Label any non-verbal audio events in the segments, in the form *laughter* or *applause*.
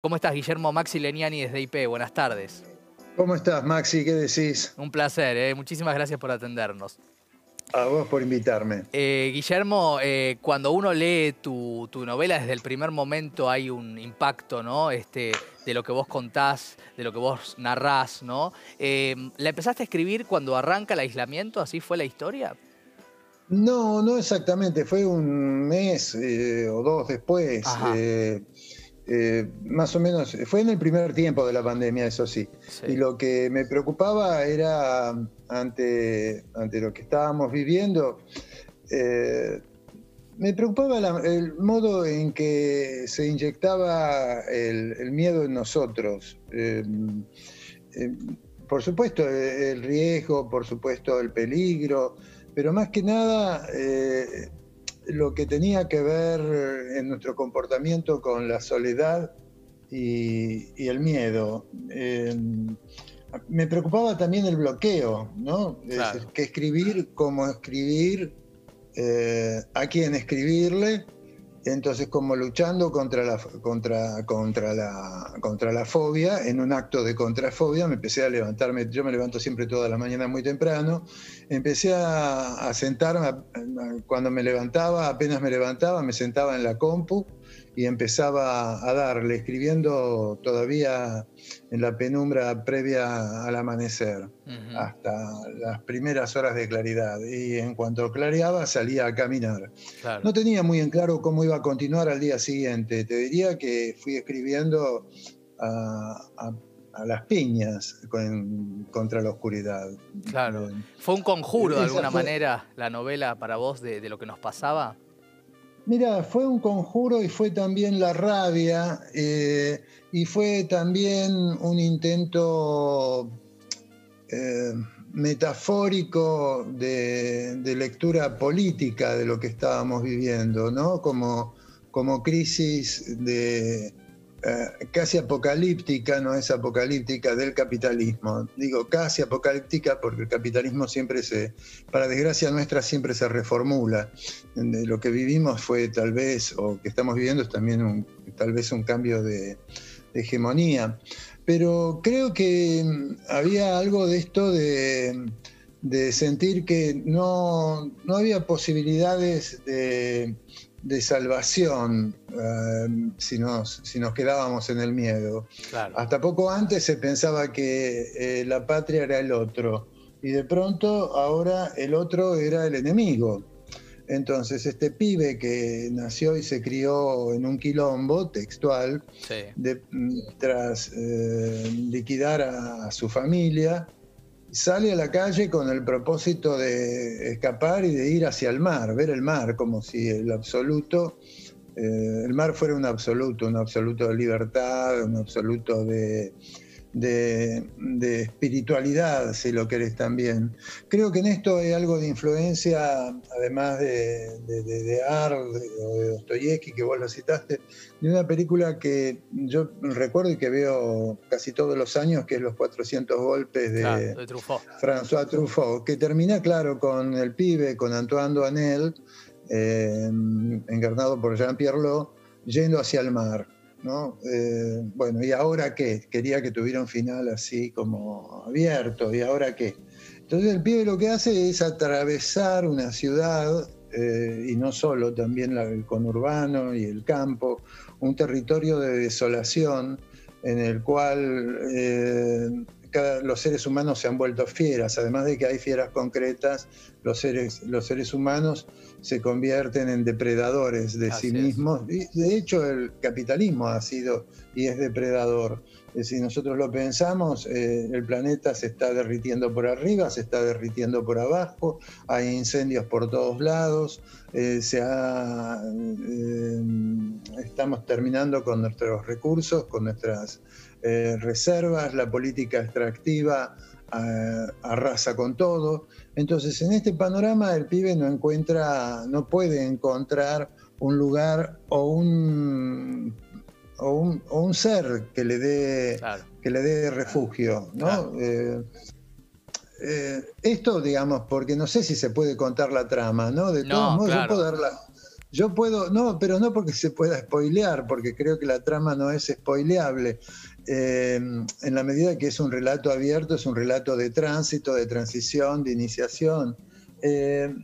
¿Cómo estás, Guillermo Maxi Leniani desde IP? Buenas tardes. ¿Cómo estás, Maxi? ¿Qué decís? Un placer, ¿eh? muchísimas gracias por atendernos. A vos por invitarme. Eh, Guillermo, eh, cuando uno lee tu, novela, desde el primer momento hay un impacto, ¿no? Este, de lo que vos contás, de lo que vos narrás, ¿no? ¿La empezaste a escribir cuando arranca el aislamiento? ¿Así fue la historia? No, no exactamente. Fue un mes o dos después. Eh, más o menos, fue en el primer tiempo de la pandemia, eso sí. Y lo que me preocupaba era, ante, ante lo que estábamos viviendo, eh, me preocupaba el modo en que se inyectaba el, miedo en nosotros. Eh, por supuesto, el riesgo, por supuesto, el peligro, pero más que nada lo que tenía que ver en nuestro comportamiento con la soledad y, el miedo. Em, me preocupaba también el bloqueo, ¿no? que escribir, cómo escribir, eh, a quién escribirle entonces, como luchando contra la, contra, contra, la, contra la fobia, en un acto de contrafobia, me empecé a levantarme, yo me levanto siempre toda la mañana muy temprano, empecé a, sentarme, cuando me levantaba, apenas me levantaba, me sentaba en la compu y empezaba a darle, escribiendo todavía en la penumbra previa al amanecer, hasta las primeras horas de claridad. Y en cuanto clareaba, salía a caminar. No tenía muy en claro cómo iba a continuar al día siguiente. Te diría que fui escribiendo a, las piñas contra la oscuridad. Claro. ¿Fue un conjuro de alguna manera la novela para vos de, de lo que nos pasaba? Mira, fue un conjuro y fue también la rabia eh, y fue también un intento eh, metafórico de, lectura política de lo que estábamos viviendo, ¿no? Como, como crisis de, eh, casi apocalíptica, no es apocalíptica, del capitalismo. Digo casi apocalíptica porque el capitalismo siempre se, para desgracia nuestra, siempre se reformula. Lo que vivimos fue tal vez, o que estamos viviendo es también tal vez un cambio de, hegemonía. Pero creo que mm, había algo de esto de, de sentir que no, no había posibilidades de de salvación eh, si, nos, si nos quedábamos en el miedo. Hasta poco antes se pensaba que eh, la patria era el otro y de pronto ahora el otro era el enemigo. Entonces este pibe que nació y se crió en un quilombo textual, tras eh, liquidar a su familia, sale a la calle con el propósito de escapar y de ir hacia el mar, ver el mar, como si el absoluto, eh, el mar fuera un absoluto, un absoluto de libertad, un absoluto de, de, espiritualidad, si lo querés también. Creo que en esto hay algo de influencia, además de, de, de o de Dostoyevsky, que vos lo citaste, de una película que yo recuerdo y que veo casi todos los años, que es Los 400 golpes de, François Truffaut, que termina, claro, con el pibe, con Antoine Doinel, eh, encarnado por Jean-Pierre Lot, yendo hacia el mar ¿no? Eh, bueno, ¿y ahora qué? Quería que tuviera un final así como abierto, ¿y ahora qué? Entonces el pibe lo que hace es atravesar una ciudad, eh, y no solo, también el conurbano y el campo, un territorio de desolación en el cual eh, los seres humanos se han vuelto fieras, además de que hay fieras concretas, los seres, los seres humanos se convierten en depredadores de sí mismos. de hecho, el capitalismo ha sido y es depredador. Si nosotros lo pensamos, eh, el planeta se está derritiendo por arriba, se está derritiendo por abajo, hay incendios por todos lados, eh, se eh, estamos terminando con nuestros recursos, con nuestras reservas, la política extractiva arrasa con todo. Entonces, en este panorama el pibe no encuentra, no puede encontrar un lugar o un o un, ser que le dé que le dé refugio, ¿no? Eh, eh, esto, digamos, porque no sé si se puede contar la trama, ¿no? De todos modos, yo puedo dar la, Yo puedo, no, pero no porque se pueda spoilear, porque creo que la trama no es spoileable. Eh, en la medida que es un relato abierto, es un relato de tránsito, de transición, de iniciación. Eh,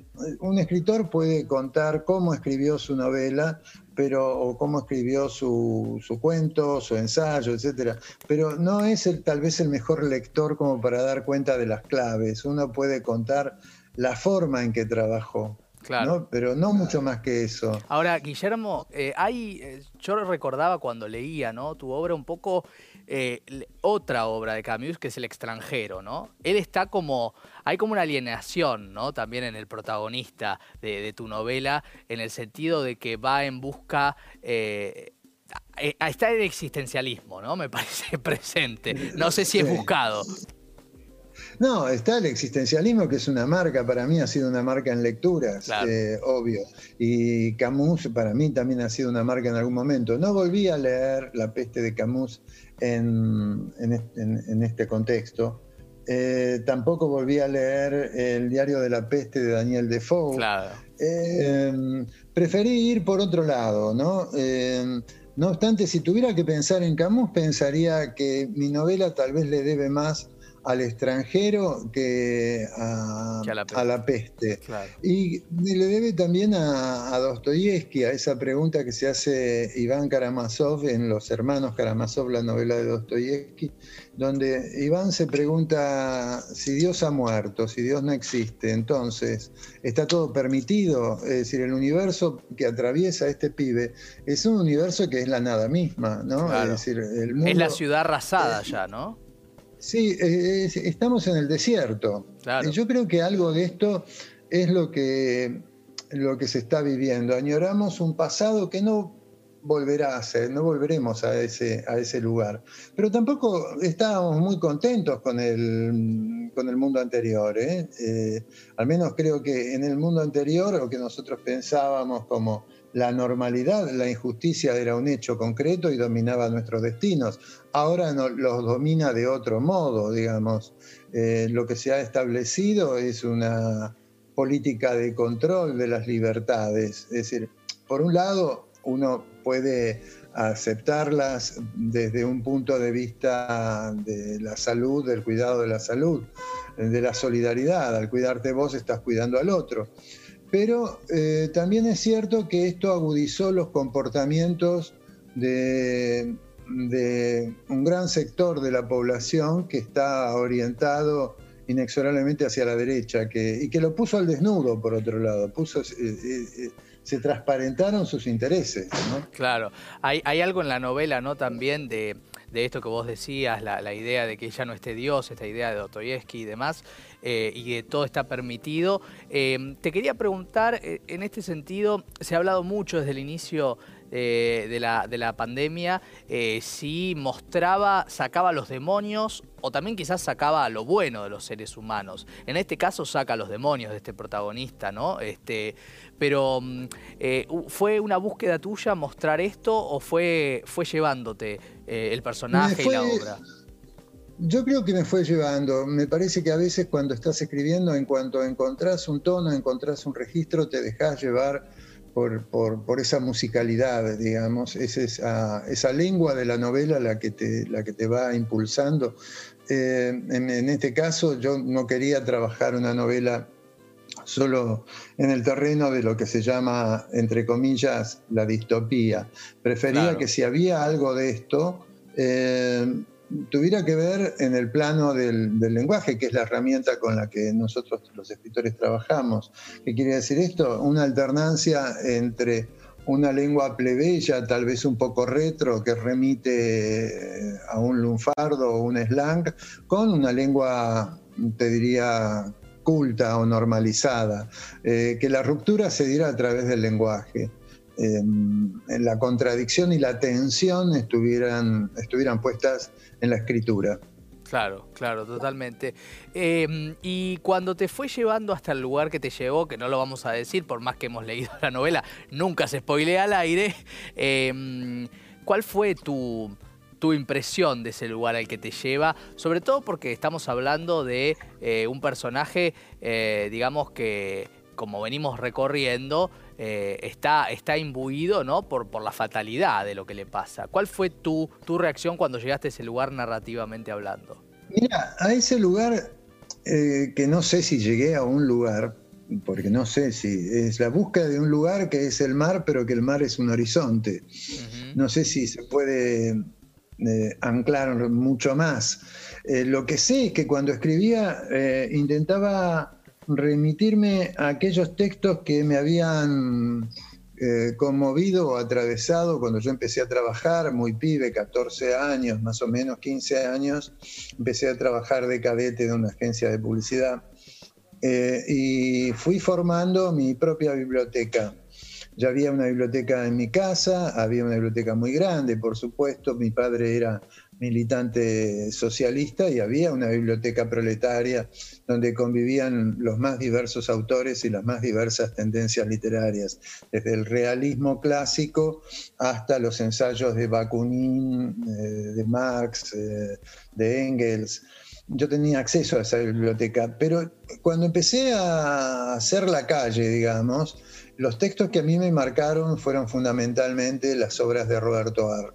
un escritor puede contar cómo escribió su novela, pero o cómo escribió su, cuento, su ensayo, etcétera. Pero no es el, tal vez el mejor lector como para dar cuenta de las claves. Uno puede contar la forma en que trabajó. Claro. Pero no mucho más que eso. Ahora, Guillermo, eh, hay, eh, yo recordaba cuando leía ¿no? tu obra un poco eh, otra obra de Camus, que es El extranjero, ¿no? Él está como, hay como una alienación, ¿no? También en el protagonista de, tu novela, en el sentido de que va en busca... está el existencialismo, ¿no? Me *laughs* parece presente. No sé si es buscado. No, está el existencialismo, que es una marca, para mí ha sido una marca en lecturas, eh, obvio. Y Camus para mí también ha sido una marca en algún momento. No volví a leer La peste de Camus en, este contexto. Eh, tampoco volví a leer El diario de la peste de Daniel Defoe. Claro. Eh, preferí ir por otro lado, ¿no? no obstante, si tuviera que pensar en Camus, pensaría que mi novela tal vez le debe más al extranjero que a, la peste. Y le debe también a, a Dostoyevsky, a esa pregunta que se hace Iván Karamazov en Los Hermanos Karamazov, la novela de Dostoyevsky, donde Iván se pregunta si Dios ha muerto, si Dios no existe, entonces está todo permitido, es decir, el universo que atraviesa este pibe es un universo que es la nada misma, ¿no? Es decir, el mundo, es la ciudad arrasada ya, ¿no? Sí, eh, estamos en el desierto. Yo creo que algo de esto es lo que, lo que se está viviendo. Añoramos un pasado que no volverá a ser, no volveremos a ese, a ese lugar. Pero tampoco estábamos muy contentos con el, con el mundo anterior. ¿eh? Eh, al menos creo que en el mundo anterior, lo que nosotros pensábamos como la normalidad, la injusticia era un hecho concreto y dominaba nuestros destinos. Ahora los domina de otro modo, digamos. Eh, lo que se ha establecido es una política de control de las libertades. Es decir, por un lado, uno puede aceptarlas desde un punto de vista de la salud, del cuidado de la salud, de la solidaridad. Al cuidarte vos estás cuidando al otro. Pero eh, también es cierto que esto agudizó los comportamientos de, un gran sector de la población que está orientado inexorablemente hacia la derecha y que lo puso al desnudo, por otro lado. Puso, eh, eh, se transparentaron sus intereses. Claro, hay, hay algo en la novela ¿no? también de de esto que vos decías, la, idea de que ya no esté Dios, esta idea de Dostoyevsky y demás, eh, y que todo está permitido. Eh, te quería preguntar, eh, en este sentido, se ha hablado mucho desde el inicio de, la, de, la, pandemia, si mostraba, sacaba los demonios o también quizás sacaba lo bueno de los seres humanos. En este caso saca los demonios de este protagonista, ¿no? Este, pero mm, ¿fue una búsqueda tuya mostrar esto o fue, fue llevándote el personaje y la obra? Yo creo que me fue llevando. Me parece que a veces cuando estás escribiendo, en cuanto encontrás un tono, encontrás un registro, te dejas llevar por, por, esa musicalidad, digamos, es esa, esa, lengua de la novela la que te, la que te va impulsando. Eh, en, en, este caso, yo no quería trabajar una novela solo en el terreno de lo que se llama, entre comillas, la distopía. Prefería que si había algo de esto, eh, tuviera que ver en el plano del, lenguaje, que es la herramienta con la que nosotros los escritores trabajamos. ¿Qué quiere decir esto? Una alternancia entre una lengua plebeya, tal vez un poco retro, que remite eh, a un lunfardo o un slang, con una lengua, te diría, culta o normalizada, eh, que la ruptura se diera a través del lenguaje la contradicción y la tensión estuvieran, estuvieran puestas en la escritura. Claro, claro, totalmente. Em, y cuando te fue llevando hasta el lugar que te llevó, que no lo vamos a decir, por más que hemos leído *laughs* la novela, nunca se spoilea al aire, em, ¿cuál fue tu, tu impresión de ese lugar al que te lleva, sobre todo porque estamos hablando de eh, un personaje, eh, digamos, que como venimos recorriendo, eh, está, está imbuido ¿no? por, por la fatalidad de lo que le pasa. ¿Cuál fue tu, tu reacción cuando llegaste a ese lugar narrativamente hablando? Mira, a ese lugar eh, que no sé si llegué a un lugar, porque no sé si es la búsqueda de un lugar que es el mar, pero que el mar es un horizonte. No sé si se puede eh, anclar mucho más. lo que sé es que cuando escribía intentaba remitirme a aquellos textos que me habían eh, conmovido o atravesado cuando yo empecé a trabajar, muy pibe, 14 años, más o menos 15 años, empecé a trabajar de cadete de una agencia de publicidad eh, y fui formando mi propia biblioteca. Ya había una biblioteca en mi casa, había una biblioteca muy grande, por supuesto, mi padre era militante socialista y había una biblioteca proletaria donde convivían los más diversos autores y las más diversas tendencias literarias, desde el realismo clásico hasta los ensayos de Bakunin, eh, de Marx, eh, de Engels. Yo tenía acceso a esa biblioteca, pero cuando empecé a hacer la calle, digamos, los textos que a mí me marcaron fueron fundamentalmente las obras de Roberto Arlt.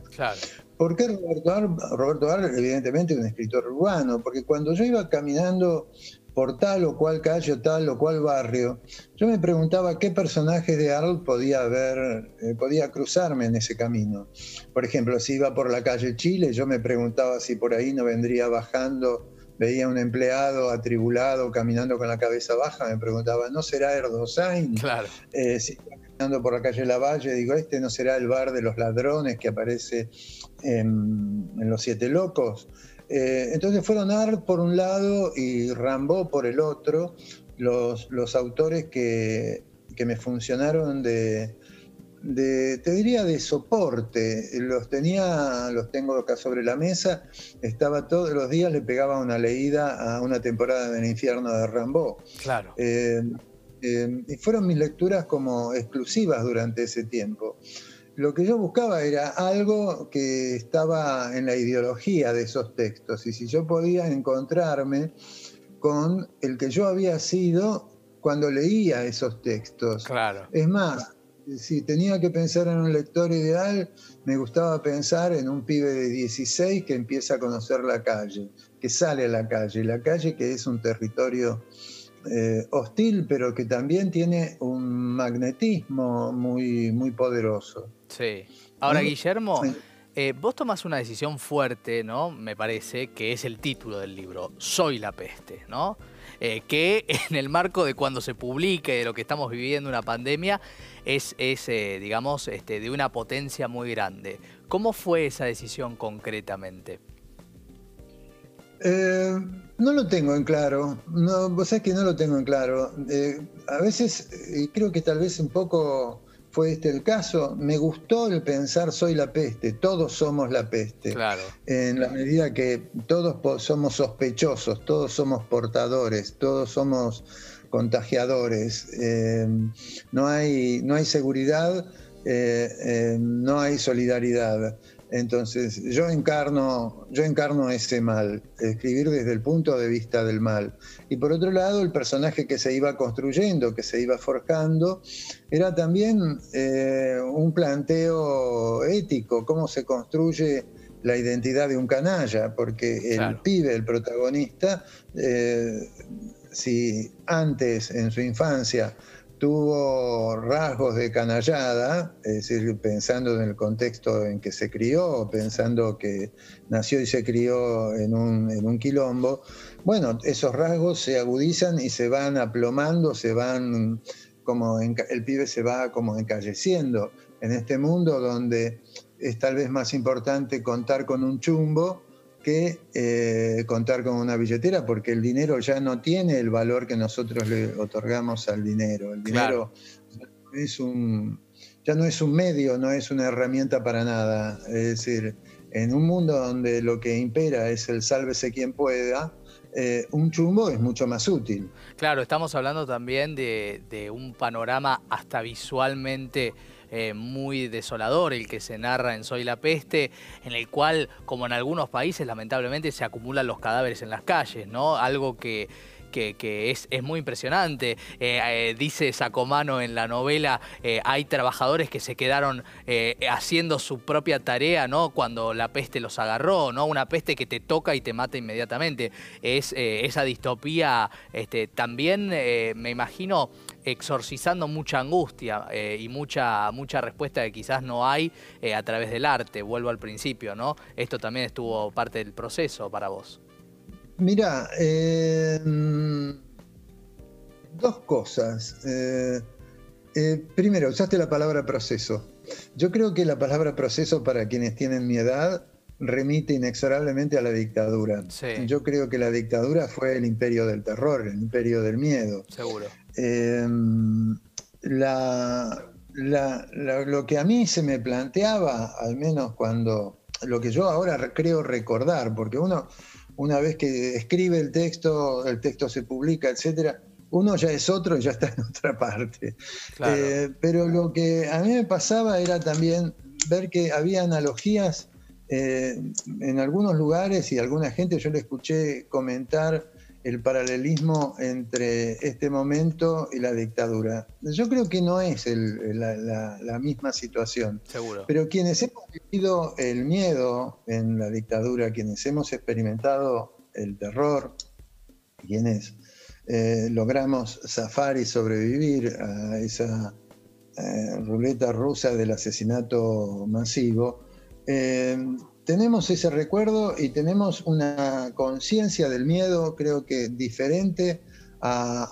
¿Por qué Roberto Arlt? Roberto Arlt, evidentemente, un escritor urbano, porque cuando yo iba caminando por tal o cual calle, tal o cual barrio, yo me preguntaba qué personajes de Arlt podía haber, eh, podía cruzarme en ese camino. Por ejemplo, si iba por la calle Chile, yo me preguntaba si por ahí no vendría bajando veía un empleado atribulado caminando con la cabeza baja, me preguntaba, ¿no será Erdosain? Claro. Eh, si caminando por la calle Lavalle, digo, ¿este no será el bar de los ladrones que aparece en, Los Siete Locos? Eh, entonces fueron Art por un lado y Rambo por el otro, los, los autores que, que me funcionaron de, te diría de soporte. Los tenía, los tengo acá sobre la mesa. Estaba todos los días, le pegaba una leída a una temporada del infierno de Rambo. Claro. Eh, eh, y fueron mis lecturas como exclusivas durante ese tiempo. Lo que yo buscaba era algo que estaba en la ideología de esos textos. Y si yo podía encontrarme con el que yo había sido cuando leía esos textos. Claro. Es más, si tenía que pensar en un lector ideal, me gustaba pensar en un pibe de 16 que empieza a conocer la calle, que sale a la calle, la calle que es un territorio eh, hostil, pero que también tiene un magnetismo muy, muy poderoso. Sí. Ahora, Guillermo, eh, vos tomás una decisión fuerte, ¿no? Me parece, que es el título del libro, Soy la peste, ¿no? Eh, que en el marco de cuando se publique, de lo que estamos viviendo, una pandemia, es, eh, digamos, este, de una potencia muy grande. ¿Cómo fue esa decisión concretamente? Eh, no lo tengo en claro. No, vos sabés que no lo tengo en claro. a veces, creo que tal vez un poco fue este el caso. Me gustó el pensar soy la peste, todos somos la peste. Claro. En la medida que todos somos sospechosos, todos somos portadores, todos somos contagiadores. Eh, no, hay, no hay seguridad, eh, eh, no hay solidaridad. Entonces, yo encarno, yo encarno ese mal, escribir desde el punto de vista del mal. Y por otro lado, el personaje que se iba construyendo, que se iba forjando, era también eh, un planteo ético, cómo se construye la identidad de un canalla, porque el pibe, el protagonista, eh, si antes en su infancia tuvo rasgos de canallada, es decir, pensando en el contexto en que se crió, pensando que nació y se crió en un, quilombo, bueno, esos rasgos se agudizan y se van aplomando, se van como el pibe se va como encalleciendo en este mundo donde es tal vez más importante contar con un chumbo que eh, contar con una billetera porque el dinero ya no tiene el valor que nosotros le otorgamos al dinero. El dinero es un, ya no es un medio, no es una herramienta para nada. Es decir, en un mundo donde lo que impera es el sálvese quien pueda, eh, un chumbo es mucho más útil. Claro, estamos hablando también de, de un panorama hasta visualmente eh, muy desolador el que se narra en Soy la Peste, en el cual, como en algunos países, lamentablemente se acumulan los cadáveres en las calles, ¿no? Algo que, que, es, muy impresionante. dice Sacomano en la novela, hay trabajadores que se quedaron haciendo su propia tarea, ¿no? Cuando la peste los agarró, ¿no? Una peste que te toca y te mata inmediatamente. Es esa distopía este, también, me imagino, exorcizando mucha angustia eh, y mucha, mucha respuesta que quizás no hay eh, a través del arte. Vuelvo al principio, ¿no? Esto también estuvo parte del proceso para vos. Mira, eh, dos cosas. primero, usaste la palabra proceso. Yo creo que la palabra proceso para quienes tienen mi edad remite inexorablemente a la dictadura. Yo creo que la dictadura fue el imperio del terror, el imperio del miedo. Seguro. Em, lo que a mí se me planteaba, al menos cuando, lo que yo ahora creo recordar, porque uno, una vez que escribe el texto, el texto se publica, etcétera, uno ya es otro y ya está en otra parte. Eh, pero lo que a mí me pasaba era también ver que había analogías eh, en algunos lugares y alguna gente yo le escuché comentar el paralelismo entre este momento y la dictadura. Yo creo que no es la, misma situación. Seguro. Pero quienes hemos vivido el miedo en la dictadura, quienes hemos experimentado el terror, quienes eh, logramos zafar y sobrevivir a esa eh, ruleta rusa del asesinato masivo, eh, tenemos ese recuerdo y tenemos una conciencia del miedo, creo que diferente a,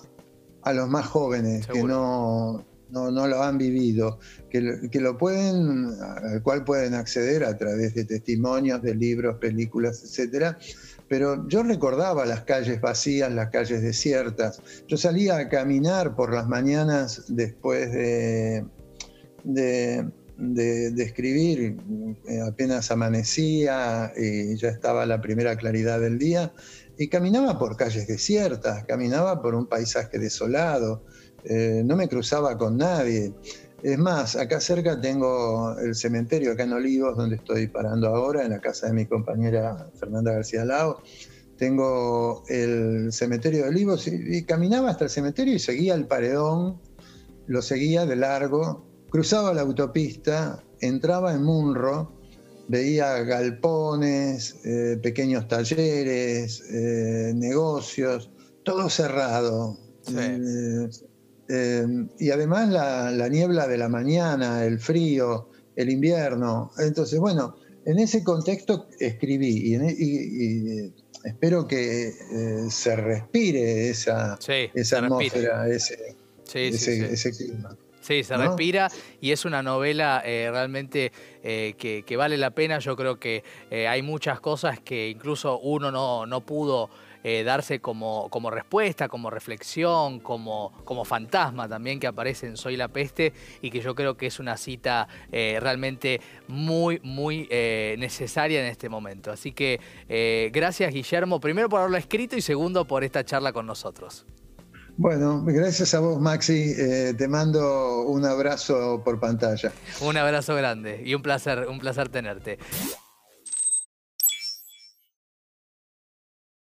los más jóvenes que no, no, lo han vivido, que, que, lo pueden, al cual pueden acceder a través de testimonios, de libros, películas, etcétera. Pero yo recordaba las calles vacías, las calles desiertas. Yo salía a caminar por las mañanas después de, de de, escribir, eh, apenas amanecía y ya estaba la primera claridad del día, y caminaba por calles desiertas, caminaba por un paisaje desolado, eh, no me cruzaba con nadie. Es más, acá cerca tengo el cementerio, acá en Olivos, donde estoy parando ahora, en la casa de mi compañera Fernanda García Lao. Tengo el cementerio de Olivos y caminaba hasta el cementerio y seguía el paredón, lo seguía de largo cruzaba la autopista, entraba en Munro, veía galpones, eh, pequeños talleres, eh, negocios, todo cerrado. Eh, y además la, niebla de la mañana, el frío, el invierno. Entonces, bueno, en ese contexto escribí y, e, espero que se respire esa, esa atmósfera, ese, ese clima. Sí, se respira y es una novela eh, realmente eh, que, vale la pena. Yo creo que eh, hay muchas cosas que incluso uno no, no pudo darse como, como respuesta, como reflexión, como, como fantasma también que aparece en Soy la Peste y que yo creo que es una cita realmente muy, muy necesaria en este momento. Así que gracias Guillermo, primero por haberlo escrito y segundo por esta charla con nosotros. Bueno, gracias a vos, Maxi. Eh, te mando un abrazo por pantalla. Un abrazo grande y un placer, un placer tenerte.